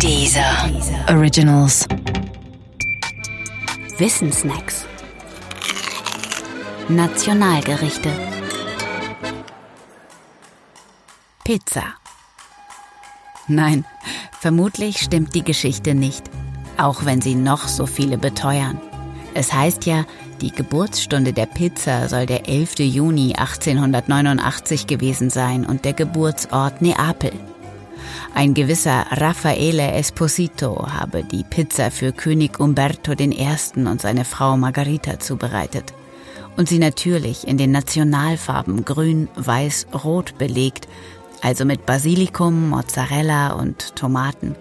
Dieser Originals. Wissensnacks. Nationalgerichte. Pizza. Nein, vermutlich stimmt die Geschichte nicht, auch wenn sie noch so viele beteuern. Es heißt ja, die Geburtsstunde der Pizza soll der 11. Juni 1889 gewesen sein und der Geburtsort Neapel. Ein gewisser Raffaele Esposito habe die Pizza für König Umberto I. und seine Frau Margarita zubereitet und sie natürlich in den Nationalfarben grün, weiß, rot belegt, also mit Basilikum, Mozzarella und Tomaten.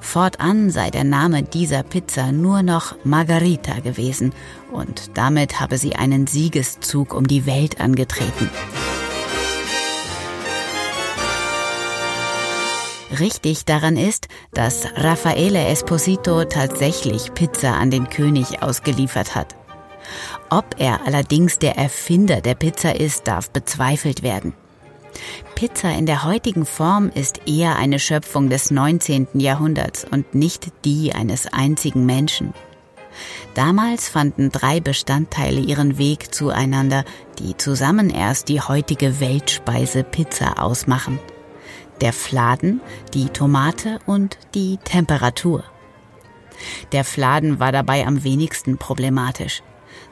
Fortan sei der Name dieser Pizza nur noch Margarita gewesen und damit habe sie einen Siegeszug um die Welt angetreten. Richtig daran ist, dass Raffaele Esposito tatsächlich Pizza an den König ausgeliefert hat. Ob er allerdings der Erfinder der Pizza ist, darf bezweifelt werden. Pizza in der heutigen Form ist eher eine Schöpfung des 19. Jahrhunderts und nicht die eines einzigen Menschen. Damals fanden drei Bestandteile ihren Weg zueinander, die zusammen erst die heutige Weltspeise Pizza ausmachen der Fladen, die Tomate und die Temperatur. Der Fladen war dabei am wenigsten problematisch.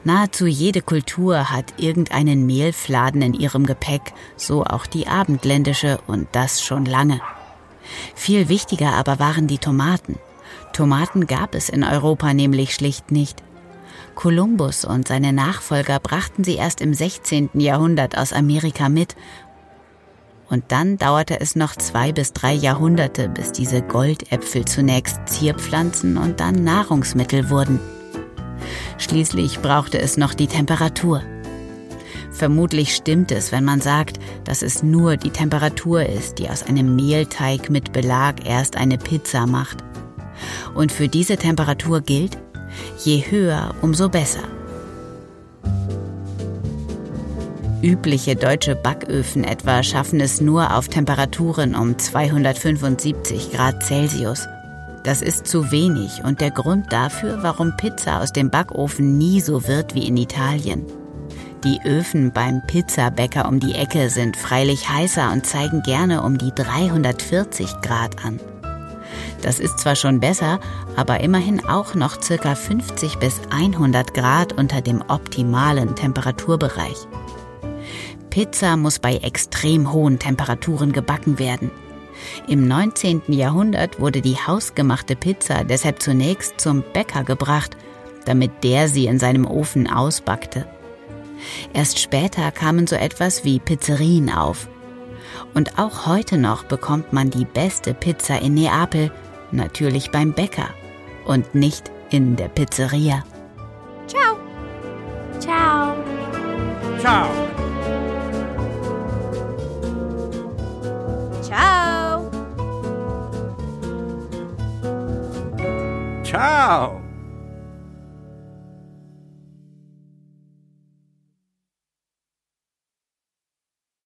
Nahezu jede Kultur hat irgendeinen Mehlfladen in ihrem Gepäck, so auch die abendländische und das schon lange. Viel wichtiger aber waren die Tomaten. Tomaten gab es in Europa nämlich schlicht nicht. Kolumbus und seine Nachfolger brachten sie erst im 16. Jahrhundert aus Amerika mit und dann dauerte es noch zwei bis drei Jahrhunderte, bis diese Goldäpfel zunächst Zierpflanzen und dann Nahrungsmittel wurden. Schließlich brauchte es noch die Temperatur. Vermutlich stimmt es, wenn man sagt, dass es nur die Temperatur ist, die aus einem Mehlteig mit Belag erst eine Pizza macht. Und für diese Temperatur gilt, je höher, umso besser. Übliche deutsche Backöfen etwa schaffen es nur auf Temperaturen um 275 Grad Celsius. Das ist zu wenig und der Grund dafür, warum Pizza aus dem Backofen nie so wird wie in Italien. Die Öfen beim Pizzabäcker um die Ecke sind freilich heißer und zeigen gerne um die 340 Grad an. Das ist zwar schon besser, aber immerhin auch noch circa 50 bis 100 Grad unter dem optimalen Temperaturbereich. Pizza muss bei extrem hohen Temperaturen gebacken werden. Im 19. Jahrhundert wurde die hausgemachte Pizza deshalb zunächst zum Bäcker gebracht, damit der sie in seinem Ofen ausbackte. Erst später kamen so etwas wie Pizzerien auf. Und auch heute noch bekommt man die beste Pizza in Neapel natürlich beim Bäcker und nicht in der Pizzeria. Ciao. Ciao. Ciao. Ciao. Ciao.